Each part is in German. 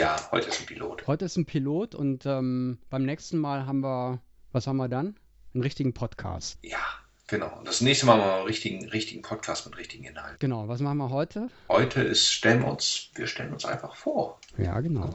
Ja, heute ist ein Pilot. Heute ist ein Pilot und ähm, beim nächsten Mal haben wir, was haben wir dann? Einen richtigen Podcast. Ja, genau. Und das nächste Mal machen wir einen richtigen, richtigen Podcast mit richtigen Inhalten. Genau, was machen wir heute? Heute ist, stellen wir uns, wir stellen uns einfach vor. Ja, genau.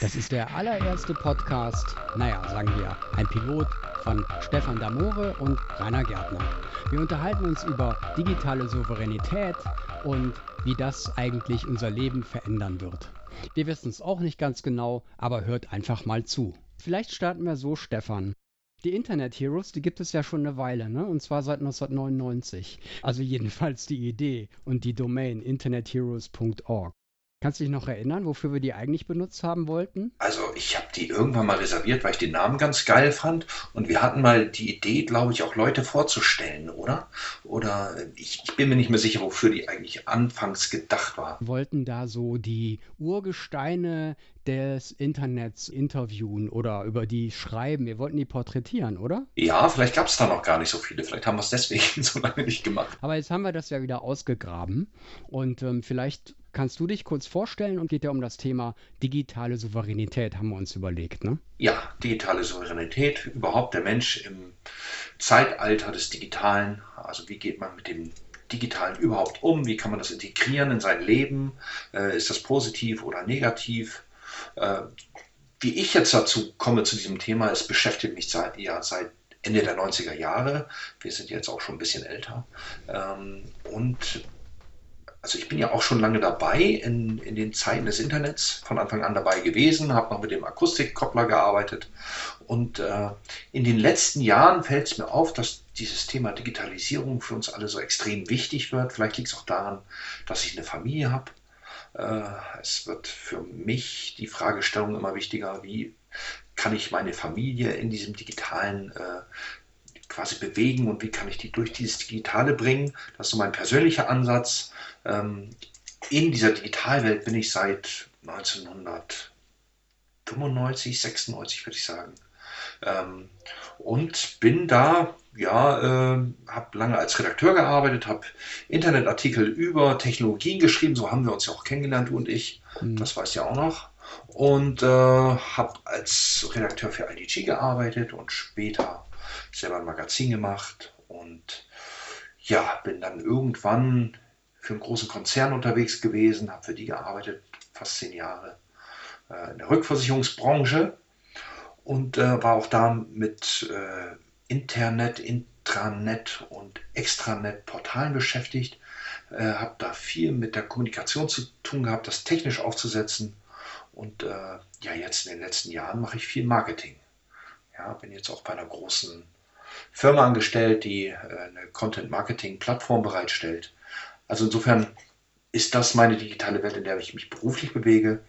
Das ist der allererste Podcast, naja, sagen wir, ein Pilot von Stefan Damore und Rainer Gärtner. Wir unterhalten uns über digitale Souveränität und wie das eigentlich unser Leben verändern wird. Wir wissen es auch nicht ganz genau, aber hört einfach mal zu. Vielleicht starten wir so, Stefan. Die Internet Heroes, die gibt es ja schon eine Weile, ne? Und zwar seit 1999. Also jedenfalls die Idee und die Domain internetheroes.org. Kannst du dich noch erinnern, wofür wir die eigentlich benutzt haben wollten? Also ich habe die irgendwann mal reserviert, weil ich den Namen ganz geil fand. Und wir hatten mal die Idee, glaube ich, auch Leute vorzustellen, oder? Oder ich, ich, bin mir nicht mehr sicher, wofür die eigentlich anfangs gedacht war. Wir wollten da so die Urgesteine des Internets interviewen oder über die schreiben. Wir wollten die porträtieren, oder? Ja, vielleicht gab es da noch gar nicht so viele. Vielleicht haben wir es deswegen so lange nicht gemacht. Aber jetzt haben wir das ja wieder ausgegraben. Und ähm, vielleicht kannst du dich kurz vorstellen und geht ja um das Thema digitale Souveränität, haben wir uns überlegt, ne? Ja, digitale Souveränität, überhaupt der Mensch im Zeitalter des Digitalen. Also wie geht man mit dem Digitalen überhaupt um? Wie kann man das integrieren in sein Leben? Äh, ist das positiv oder negativ? Äh, wie ich jetzt dazu komme zu diesem Thema, es beschäftigt mich seit, ja, seit Ende der 90er Jahre. Wir sind jetzt auch schon ein bisschen älter. Ähm, und also ich bin ja auch schon lange dabei in, in den Zeiten des Internets, von Anfang an dabei gewesen, habe noch mit dem Akustikkoppler gearbeitet. Und äh, in den letzten Jahren fällt es mir auf, dass dieses Thema Digitalisierung für uns alle so extrem wichtig wird. Vielleicht liegt es auch daran, dass ich eine Familie habe. Äh, es wird für mich die Fragestellung immer wichtiger, wie kann ich meine Familie in diesem digitalen äh, quasi bewegen und wie kann ich die durch dieses Digitale bringen. Das ist so mein persönlicher Ansatz. Ähm, in dieser Digitalwelt bin ich seit 1995, 96 würde ich sagen. Ähm, und bin da, ja, äh, habe lange als Redakteur gearbeitet, habe Internetartikel über Technologien geschrieben, so haben wir uns ja auch kennengelernt, du und ich, mhm. das weißt du ja auch noch. Und äh, habe als Redakteur für IDG gearbeitet und später selber ein Magazin gemacht und ja, bin dann irgendwann für einen großen Konzern unterwegs gewesen, habe für die gearbeitet, fast zehn Jahre äh, in der Rückversicherungsbranche und äh, war auch da mit äh, Internet, Intranet und Extranet-Portalen beschäftigt. Äh, habe da viel mit der Kommunikation zu tun gehabt, das technisch aufzusetzen. Und äh, ja, jetzt in den letzten Jahren mache ich viel Marketing. Ja, bin jetzt auch bei einer großen Firma angestellt, die äh, eine Content-Marketing-Plattform bereitstellt. Also insofern ist das meine digitale Welt, in der ich mich beruflich bewege.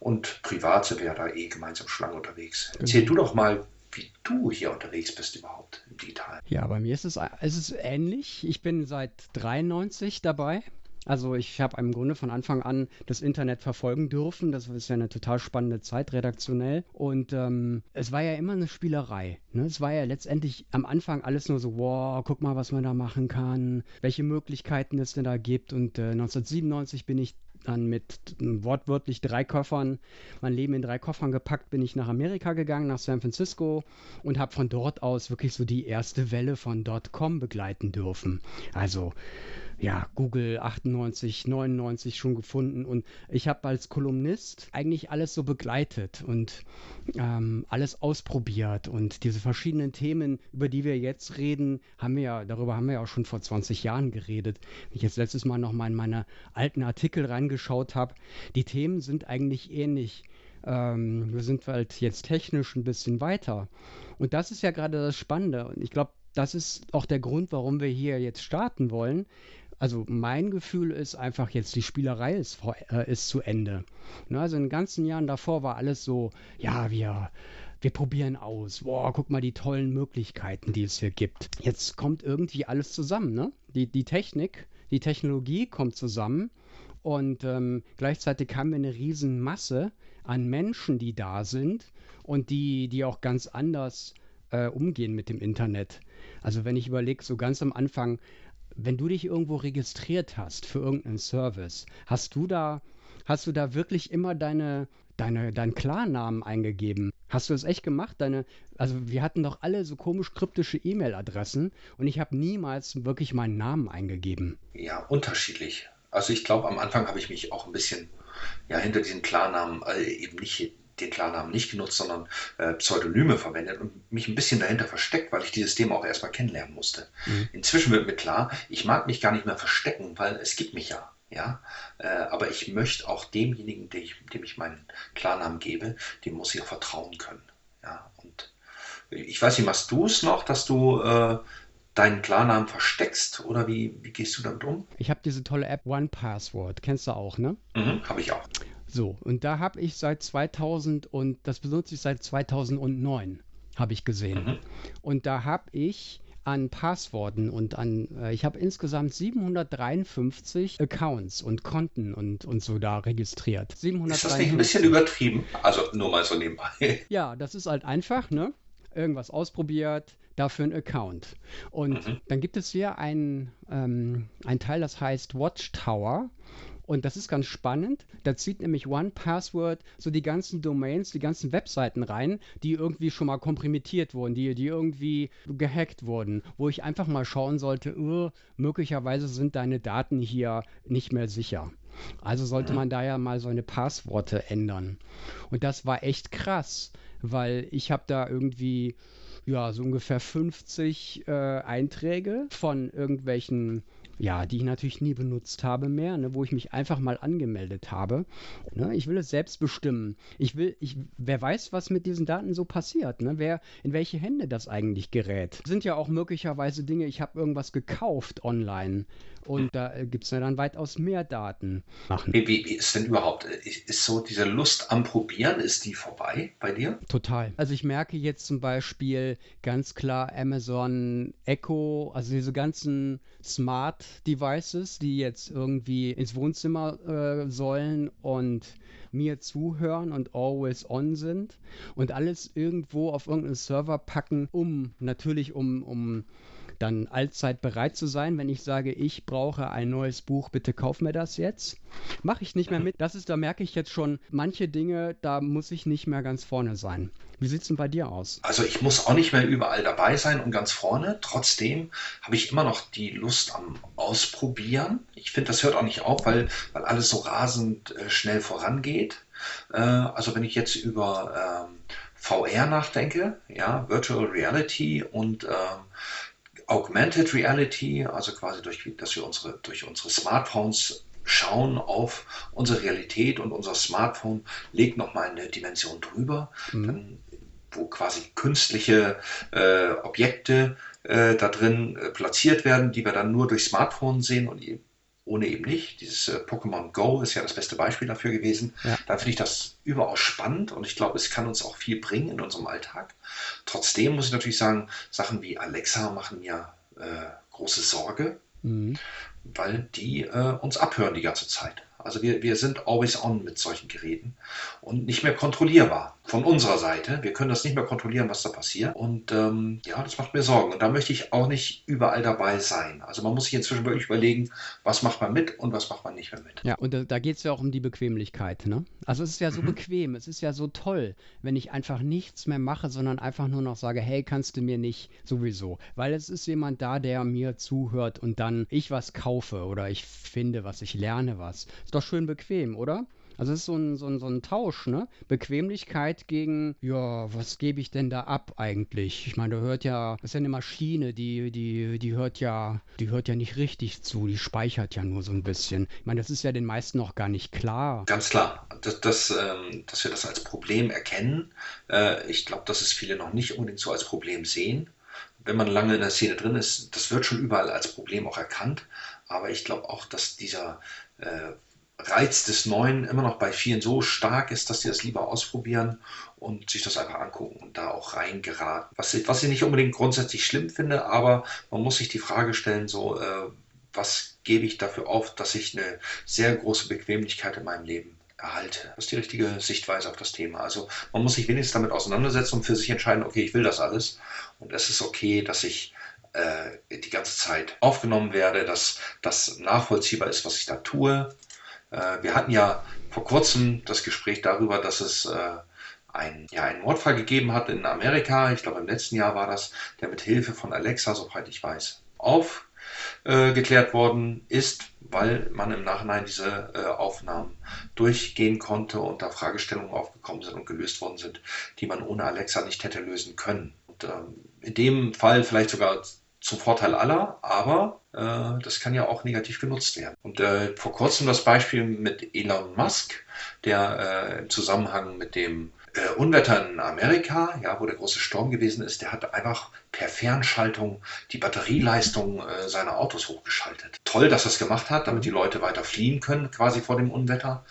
Und privat sind wir ja da eh gemeinsam schon lange unterwegs. Erzähl du doch mal, wie du hier unterwegs bist überhaupt im Digitalen. Ja, bei mir ist es, es ist ähnlich. Ich bin seit 93 dabei also ich habe im Grunde von Anfang an das Internet verfolgen dürfen. Das ist ja eine total spannende Zeit redaktionell. Und ähm, es war ja immer eine Spielerei. Ne? Es war ja letztendlich am Anfang alles nur so, wow, guck mal, was man da machen kann, welche Möglichkeiten es denn da gibt. Und äh, 1997 bin ich dann mit wortwörtlich drei Koffern, mein Leben in drei Koffern gepackt, bin ich nach Amerika gegangen, nach San Francisco und habe von dort aus wirklich so die erste Welle von .com begleiten dürfen. Also ja, Google 98, 99 schon gefunden und ich habe als Kolumnist eigentlich alles so begleitet und ähm, alles ausprobiert und diese verschiedenen Themen, über die wir jetzt reden, haben wir ja, darüber haben wir ja auch schon vor 20 Jahren geredet. Wenn ich jetzt letztes Mal nochmal in meine alten Artikel reingeschaut habe, die Themen sind eigentlich ähnlich. Ähm, wir sind halt jetzt technisch ein bisschen weiter. Und das ist ja gerade das Spannende. Und ich glaube, das ist auch der Grund, warum wir hier jetzt starten wollen, also mein Gefühl ist einfach jetzt, die Spielerei ist, äh, ist zu Ende. Ne, also in den ganzen Jahren davor war alles so, ja, wir, wir probieren aus. Boah, guck mal die tollen Möglichkeiten, die es hier gibt. Jetzt kommt irgendwie alles zusammen, ne? Die, die Technik, die Technologie kommt zusammen und ähm, gleichzeitig haben wir eine riesen Masse an Menschen, die da sind und die, die auch ganz anders äh, umgehen mit dem Internet. Also wenn ich überlege, so ganz am Anfang wenn du dich irgendwo registriert hast für irgendeinen Service, hast du da hast du da wirklich immer deine, deine, deinen Klarnamen eingegeben? Hast du das echt gemacht? Deine, also wir hatten doch alle so komisch kryptische E-Mail-Adressen und ich habe niemals wirklich meinen Namen eingegeben. Ja, unterschiedlich. Also ich glaube, am Anfang habe ich mich auch ein bisschen ja, hinter diesen Klarnamen äh, eben nicht den Klarnamen nicht genutzt, sondern äh, Pseudonyme verwendet und mich ein bisschen dahinter versteckt, weil ich dieses Thema auch erstmal kennenlernen musste. Mhm. Inzwischen wird mir klar, ich mag mich gar nicht mehr verstecken, weil es gibt mich ja. Ja, äh, aber ich möchte auch demjenigen, dem ich, dem ich meinen Klarnamen gebe, dem muss ich auch vertrauen können. Ja, und ich weiß nicht, machst du es noch, dass du äh, deinen Klarnamen versteckst oder wie, wie gehst du damit um? Ich habe diese tolle App One Password, kennst du auch, ne? Mhm, habe ich auch. So, und da habe ich seit 2000 und das benutze ich seit 2009, habe ich gesehen. Mhm. Und da habe ich an Passworten und an, äh, ich habe insgesamt 753 Accounts und Konten und, und so da registriert. 753. Ist das nicht ein bisschen übertrieben? Also nur mal so nebenbei. Ja, das ist halt einfach, ne? Irgendwas ausprobiert, dafür einen Account. Und mhm. dann gibt es hier ein, ähm, ein Teil, das heißt Watchtower. Und das ist ganz spannend. Da zieht nämlich One Password so die ganzen Domains, die ganzen Webseiten rein, die irgendwie schon mal komprimiert wurden, die, die irgendwie gehackt wurden, wo ich einfach mal schauen sollte, uh, möglicherweise sind deine Daten hier nicht mehr sicher. Also sollte man da ja mal so eine Passworte ändern. Und das war echt krass, weil ich habe da irgendwie ja so ungefähr 50 äh, Einträge von irgendwelchen ja, die ich natürlich nie benutzt habe mehr, ne, wo ich mich einfach mal angemeldet habe. Ne, ich will es selbst bestimmen. Ich will, ich, wer weiß, was mit diesen Daten so passiert, ne? wer, in welche Hände das eigentlich gerät. Sind ja auch möglicherweise Dinge, ich habe irgendwas gekauft online und da äh, gibt es ja dann weitaus mehr Daten. Machen. Wie, wie, ist denn überhaupt, äh, ist so diese Lust am Probieren, ist die vorbei bei dir? Total. Also ich merke jetzt zum Beispiel ganz klar Amazon Echo, also diese ganzen Smart Devices, die jetzt irgendwie ins Wohnzimmer äh, sollen und mir zuhören und always on sind und alles irgendwo auf irgendeinen Server packen, um natürlich um, um dann allzeit bereit zu sein, wenn ich sage, ich brauche ein neues Buch, bitte kauf mir das jetzt. Mache ich nicht mehr mit. Das ist, da merke ich jetzt schon, manche Dinge, da muss ich nicht mehr ganz vorne sein. Wie sieht es denn bei dir aus? Also ich muss auch nicht mehr überall dabei sein und ganz vorne. Trotzdem habe ich immer noch die Lust am Ausprobieren. Ich finde, das hört auch nicht auf, weil, weil alles so rasend äh, schnell vorangeht. Äh, also wenn ich jetzt über ähm, VR nachdenke, ja, Virtual Reality und ähm, Augmented Reality, also quasi durch, dass wir unsere, durch unsere Smartphones schauen auf unsere Realität und unser Smartphone legt nochmal eine Dimension drüber, mhm. dann, wo quasi künstliche äh, Objekte äh, da drin äh, platziert werden, die wir dann nur durch Smartphone sehen und ohne eben nicht. Dieses äh, Pokémon Go ist ja das beste Beispiel dafür gewesen. Ja. Da finde ich das überaus spannend und ich glaube, es kann uns auch viel bringen in unserem Alltag. Trotzdem muss ich natürlich sagen, Sachen wie Alexa machen mir äh, große Sorge, mhm. weil die äh, uns abhören die ganze Zeit. Also wir, wir sind always on mit solchen Geräten und nicht mehr kontrollierbar von unserer Seite. Wir können das nicht mehr kontrollieren, was da passiert. Und ähm, ja, das macht mir Sorgen. Und da möchte ich auch nicht überall dabei sein. Also man muss sich inzwischen wirklich überlegen, was macht man mit und was macht man nicht mehr mit. Ja, und da, da geht es ja auch um die Bequemlichkeit. Ne? Also es ist ja so mhm. bequem, es ist ja so toll, wenn ich einfach nichts mehr mache, sondern einfach nur noch sage, hey, kannst du mir nicht sowieso. Weil es ist jemand da, der mir zuhört und dann ich was kaufe oder ich finde was, ich lerne was. Ist doch schön bequem, oder? Also es ist so ein, so, ein, so ein Tausch, ne? Bequemlichkeit gegen, ja, was gebe ich denn da ab eigentlich? Ich meine, da hört ja, das ist ja eine Maschine, die, die, die hört ja, die hört ja nicht richtig zu, die speichert ja nur so ein bisschen. Ich meine, das ist ja den meisten noch gar nicht klar. Ganz klar, dass, dass, ähm, dass wir das als Problem erkennen. Äh, ich glaube, dass es viele noch nicht unbedingt so als Problem sehen wenn man lange in der Szene drin ist, das wird schon überall als Problem auch erkannt. Aber ich glaube auch, dass dieser äh, Reiz des Neuen immer noch bei vielen so stark ist, dass sie das lieber ausprobieren und sich das einfach angucken und da auch reingeraten. Was ich, was ich nicht unbedingt grundsätzlich schlimm finde, aber man muss sich die Frage stellen, so, äh, was gebe ich dafür auf, dass ich eine sehr große Bequemlichkeit in meinem Leben erhalte. Das ist die richtige Sichtweise auf das Thema. Also man muss sich wenigstens damit auseinandersetzen und für sich entscheiden, okay, ich will das alles. Und es ist okay, dass ich äh, die ganze Zeit aufgenommen werde, dass das nachvollziehbar ist, was ich da tue wir hatten ja vor kurzem das Gespräch darüber, dass es äh, ein, ja, einen Mordfall gegeben hat in Amerika, ich glaube im letzten Jahr war das, der mit Hilfe von Alexa, soweit ich weiß, aufgeklärt äh, worden ist, weil man im Nachhinein diese äh, Aufnahmen durchgehen konnte und da Fragestellungen aufgekommen sind und gelöst worden sind, die man ohne Alexa nicht hätte lösen können. Und ähm, in dem Fall vielleicht sogar zum Vorteil aller, aber äh, das kann ja auch negativ genutzt werden. Und äh, vor kurzem das Beispiel mit Elon Musk, der äh, im Zusammenhang mit dem äh, Unwetter in Amerika, ja, wo der große Sturm gewesen ist, der hat einfach per Fernschaltung die Batterieleistung äh, seiner Autos hochgeschaltet. Toll, dass er es gemacht hat, damit die Leute weiter fliehen können, quasi vor dem Unwetter.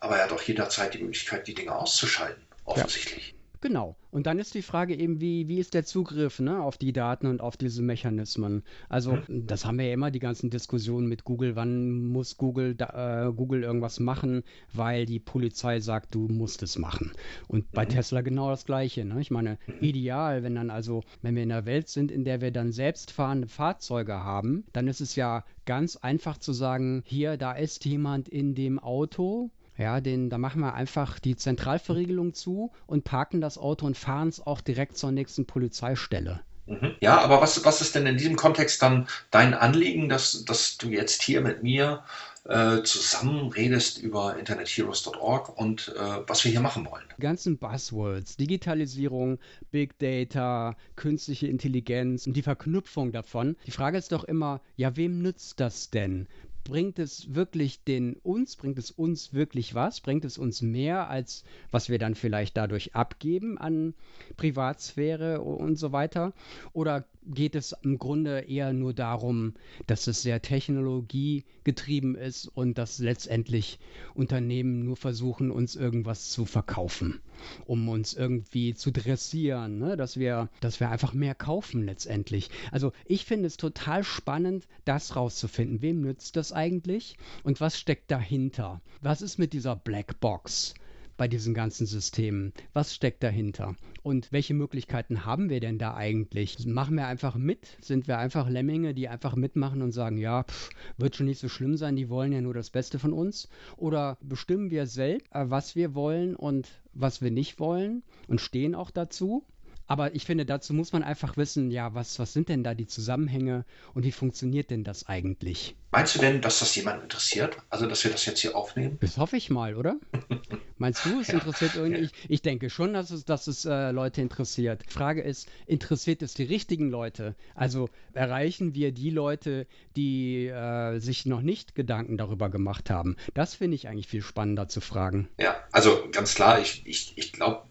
Aber er hat auch jederzeit die Möglichkeit, die Dinge auszuschalten, offensichtlich. Ja. Genau. Und dann ist die Frage eben, wie, wie ist der Zugriff ne, auf die Daten und auf diese Mechanismen? Also, mhm. das haben wir ja immer, die ganzen Diskussionen mit Google. Wann muss Google, da, äh, Google irgendwas machen, weil die Polizei sagt, du musst es machen. Und bei mhm. Tesla genau das Gleiche. Ne? Ich meine, mhm. ideal, wenn dann also, wenn wir in einer Welt sind, in der wir dann selbstfahrende Fahrzeuge haben, dann ist es ja ganz einfach zu sagen, hier, da ist jemand in dem Auto, ja, den, da machen wir einfach die Zentralverriegelung zu und parken das Auto und fahren es auch direkt zur nächsten Polizeistelle. Mhm. Ja, aber was, was ist denn in diesem Kontext dann dein Anliegen, dass, dass du jetzt hier mit mir äh, zusammen redest über internetheroes.org und äh, was wir hier machen wollen? Die ganzen Buzzwords, Digitalisierung, Big Data, künstliche Intelligenz und die Verknüpfung davon. Die Frage ist doch immer, ja, wem nützt das denn? Bringt es wirklich den uns, bringt es uns wirklich was? Bringt es uns mehr, als was wir dann vielleicht dadurch abgeben an Privatsphäre und so weiter? Oder geht es im Grunde eher nur darum, dass es sehr technologiegetrieben ist und dass letztendlich Unternehmen nur versuchen, uns irgendwas zu verkaufen, um uns irgendwie zu dressieren, ne? dass, wir, dass wir einfach mehr kaufen letztendlich. Also ich finde es total spannend, das rauszufinden. Wem nützt das eigentlich und was steckt dahinter? Was ist mit dieser Blackbox? Bei diesen ganzen Systemen? Was steckt dahinter? Und welche Möglichkeiten haben wir denn da eigentlich? Machen wir einfach mit? Sind wir einfach Lemminge, die einfach mitmachen und sagen, ja, pff, wird schon nicht so schlimm sein, die wollen ja nur das Beste von uns? Oder bestimmen wir selbst, äh, was wir wollen und was wir nicht wollen und stehen auch dazu? Aber ich finde, dazu muss man einfach wissen, ja, was, was sind denn da die Zusammenhänge und wie funktioniert denn das eigentlich? Meinst du denn, dass das jemanden interessiert? Also, dass wir das jetzt hier aufnehmen? Das hoffe ich mal, oder? Meinst du, es ja. interessiert irgendwie? Ich, ich, denke schon, dass es, dass es äh, Leute interessiert. Die Frage ist, interessiert es die richtigen Leute? Also erreichen wir die Leute, die äh, sich noch nicht Gedanken darüber gemacht haben? Das finde ich eigentlich viel spannender zu fragen. Ja, also ganz klar, ich, ich, ich glaube,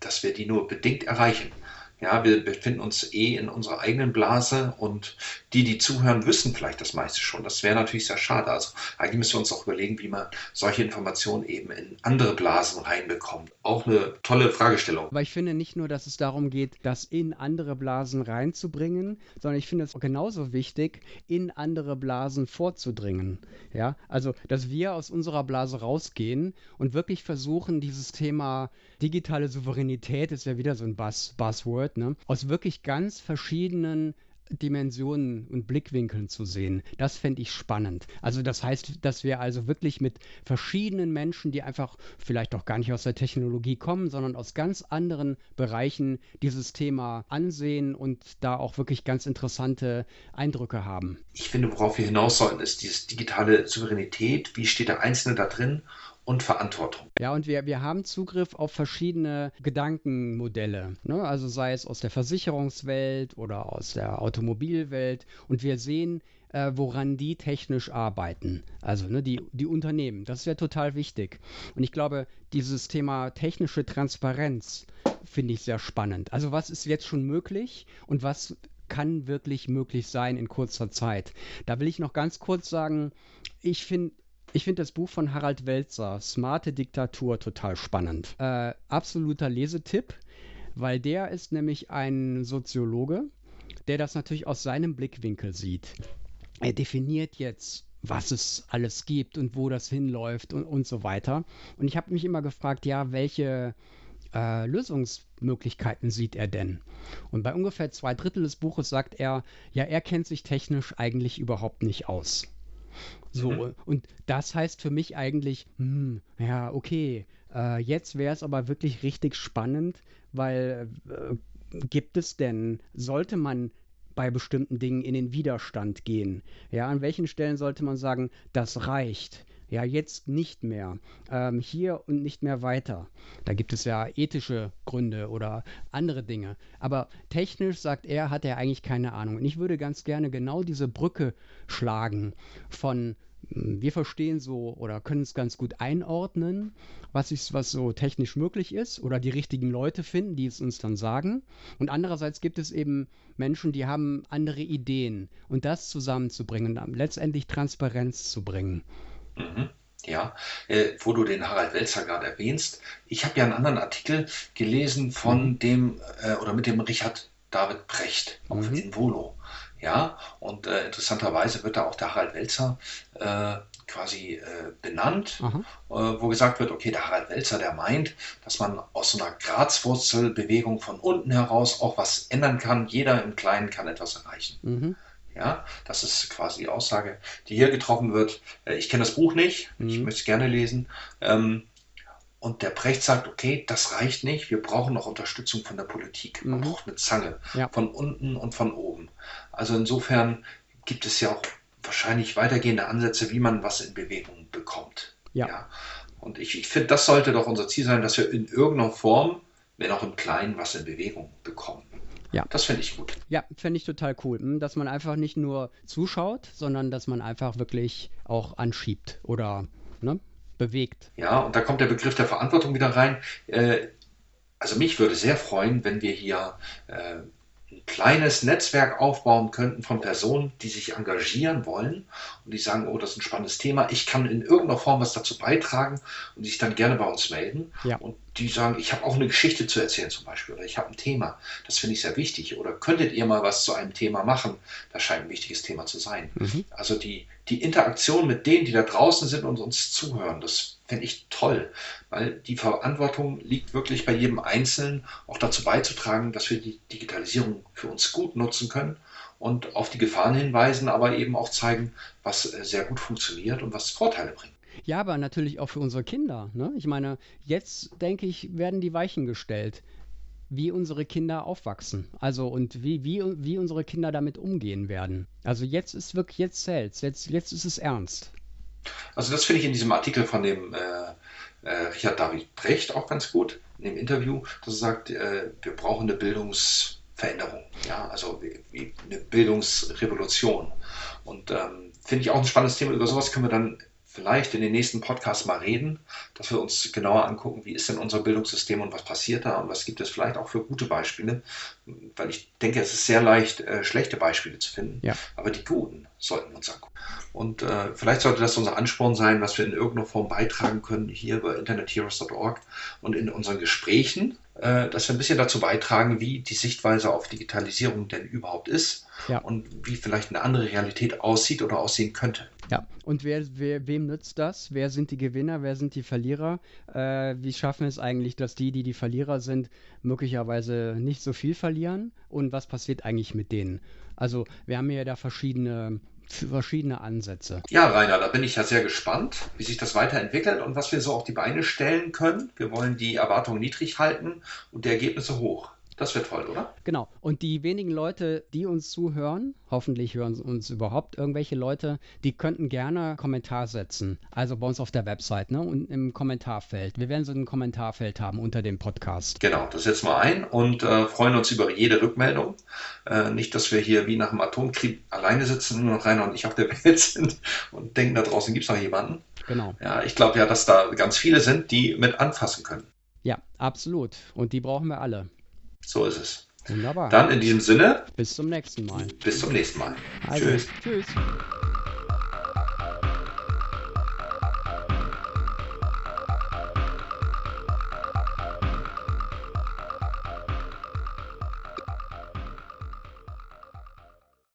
dass wir die nur bedingt erreichen. Ja, wir befinden uns eh in unserer eigenen Blase und die, die zuhören, wissen vielleicht das meiste schon. Das wäre natürlich sehr schade. Also eigentlich müssen wir uns auch überlegen, wie man solche Informationen eben in andere Blasen reinbekommt. Auch eine tolle Fragestellung. Aber ich finde nicht nur, dass es darum geht, das in andere Blasen reinzubringen, sondern ich finde es genauso wichtig, in andere Blasen vorzudringen. Ja, also, dass wir aus unserer Blase rausgehen und wirklich versuchen, dieses Thema digitale Souveränität ist ja wieder so ein Buzz, Buzzword, ne? aus wirklich ganz verschiedenen Dimensionen und Blickwinkeln zu sehen. Das fände ich spannend. Also das heißt, dass wir also wirklich mit verschiedenen Menschen, die einfach vielleicht auch gar nicht aus der Technologie kommen, sondern aus ganz anderen Bereichen dieses Thema ansehen und da auch wirklich ganz interessante Eindrücke haben. Ich finde, worauf wir hinaus sollten, ist diese digitale Souveränität. Wie steht der Einzelne da drin? Und Verantwortung. Ja, und wir, wir haben Zugriff auf verschiedene Gedankenmodelle. Ne? Also sei es aus der Versicherungswelt oder aus der Automobilwelt. Und wir sehen, äh, woran die technisch arbeiten. Also ne, die, die Unternehmen. Das wäre total wichtig. Und ich glaube, dieses Thema technische Transparenz finde ich sehr spannend. Also was ist jetzt schon möglich und was kann wirklich möglich sein in kurzer Zeit. Da will ich noch ganz kurz sagen, ich finde ich finde das Buch von Harald Welzer, Smarte Diktatur, total spannend. Äh, absoluter Lesetipp, weil der ist nämlich ein Soziologe, der das natürlich aus seinem Blickwinkel sieht. Er definiert jetzt was es alles gibt und wo das hinläuft und, und so weiter. Und ich habe mich immer gefragt, ja, welche äh, Lösungsmöglichkeiten sieht er denn? Und bei ungefähr zwei Drittel des Buches sagt er, ja, er kennt sich technisch eigentlich überhaupt nicht aus So, mhm. und das heißt für mich eigentlich, hm, ja, okay, äh, jetzt wäre es aber wirklich richtig spannend, weil äh, gibt es denn, sollte man bei bestimmten Dingen in den Widerstand gehen? Ja, an welchen Stellen sollte man sagen, das reicht? Ja, jetzt nicht mehr. Ähm, hier und nicht mehr weiter. Da gibt es ja ethische Gründe oder andere Dinge. Aber technisch, sagt er, hat er eigentlich keine Ahnung. Und ich würde ganz gerne genau diese Brücke schlagen von hm, wir verstehen so oder können es ganz gut einordnen, was, ist, was so technisch möglich ist oder die richtigen Leute finden, die es uns dann sagen. Und andererseits gibt es eben Menschen, die haben andere Ideen und das zusammenzubringen und letztendlich Transparenz zu bringen. Mhm. Ja, äh, wo du den Harald Welzer gerade erwähnst, ich habe ja einen anderen Artikel gelesen von mhm. dem äh, oder mit dem Richard David Precht auf mhm. Involo. Ja, und äh, interessanterweise wird da auch der Harald Welzer äh, quasi äh, benannt, äh, wo gesagt wird, okay, der Harald Welzer, der meint, dass man aus so einer Grazwurzelbewegung von unten heraus auch was ändern kann. Jeder im Kleinen kann etwas erreichen. Ja, das ist quasi die Aussage, die hier getroffen wird. Äh, ich kenne das Buch nicht, mhm. ich möchte es gerne lesen. Ähm, und der Brecht sagt, okay, das reicht nicht, wir brauchen noch Unterstützung von der Politik. Man mhm. braucht eine Zange, ja. von unten und von oben. Also insofern gibt es ja auch wahrscheinlich weitergehende Ansätze, wie man was in Bewegung bekommt. Ja. ja. Und ich, ich finde, das sollte doch unser Ziel sein, dass wir in irgendeiner Form, wenn auch im Kleinen, was in Bewegung bekommen. Ja. Das finde ich gut. Ja, finde ich total cool. Hm, dass man einfach nicht nur zuschaut, sondern dass man einfach wirklich auch anschiebt oder ne, bewegt. Ja, und da kommt der Begriff der Verantwortung wieder rein. Äh, also mich würde sehr freuen, wenn wir hier äh, ein kleines Netzwerk aufbauen könnten von Personen, die sich engagieren wollen und die sagen, oh, das ist ein spannendes Thema, ich kann in irgendeiner Form was dazu beitragen und sich dann gerne bei uns melden. Ja. Und die sagen, ich habe auch eine Geschichte zu erzählen zum Beispiel oder ich habe ein Thema, das finde ich sehr wichtig oder könntet ihr mal was zu einem Thema machen? Das scheint ein wichtiges Thema zu sein. Mhm. Also die, die Interaktion mit denen, die da draußen sind und uns zuhören, das finde ich toll, weil die Verantwortung liegt wirklich bei jedem Einzelnen, auch dazu beizutragen, dass wir die Digitalisierung für uns gut nutzen können und auf die Gefahren hinweisen, aber eben auch zeigen, was äh, sehr gut funktioniert und was Vorteile bringt. Ja, aber natürlich auch für unsere Kinder. Ne? Ich meine, jetzt denke ich, werden die Weichen gestellt, wie unsere Kinder aufwachsen. Also und wie, wie, wie unsere Kinder damit umgehen werden. Also jetzt ist wirklich, jetzt zählt jetzt, jetzt ist es ernst. Also das finde ich in diesem Artikel von dem äh, äh, Richard David Brecht auch ganz gut, in dem Interview, dass er sagt, äh, wir brauchen eine Bildungsveränderung, ja, also wie, wie eine Bildungsrevolution. Und ähm, finde ich auch ein spannendes Thema. Über sowas können wir dann vielleicht in den nächsten Podcasts mal reden, dass wir uns genauer angucken, wie ist denn unser Bildungssystem und was passiert da und was gibt es vielleicht auch für gute Beispiele, weil ich denke, es ist sehr leicht, äh, schlechte Beispiele zu finden, ja. aber die guten sollten wir uns angucken. Und äh, vielleicht sollte das unser Ansporn sein, was wir in irgendeiner Form beitragen können, hier bei internetheroes.org und in unseren Gesprächen, äh, dass wir ein bisschen dazu beitragen, wie die Sichtweise auf Digitalisierung denn überhaupt ist ja. und wie vielleicht eine andere Realität aussieht oder aussehen könnte. Ja, und wer, wer, wem nützt das? Wer sind die Gewinner? Wer sind die Verlierer? Äh, wie schaffen wir es eigentlich, dass die, die die Verlierer sind, möglicherweise nicht so viel verlieren? Und was passiert eigentlich mit denen? Also, wir haben ja da verschiedene verschiedene Ansätze. Ja, Rainer, da bin ich ja sehr gespannt, wie sich das weiterentwickelt und was wir so auf die Beine stellen können. Wir wollen die Erwartungen niedrig halten und die Ergebnisse hoch. Das wird toll, oder? Genau. Und die wenigen Leute, die uns zuhören, hoffentlich hören uns überhaupt irgendwelche Leute, die könnten gerne Kommentar setzen. Also bei uns auf der Website ne? und im Kommentarfeld. Wir werden so ein Kommentarfeld haben unter dem Podcast. Genau, das setzen wir ein und äh, freuen uns über jede Rückmeldung. Äh, nicht, dass wir hier wie nach dem Atomkrieg alleine sitzen, nur noch Rainer und ich auf der Welt sind und denken, da draußen gibt es noch jemanden. Genau. Ja, ich glaube ja, dass da ganz viele sind, die mit anfassen können. Ja, absolut. Und die brauchen wir alle. So ist es. Wunderbar. Dann in diesem Sinne. Bis zum nächsten Mal. Bis zum nächsten Mal. Also, tschüss. Tschüss.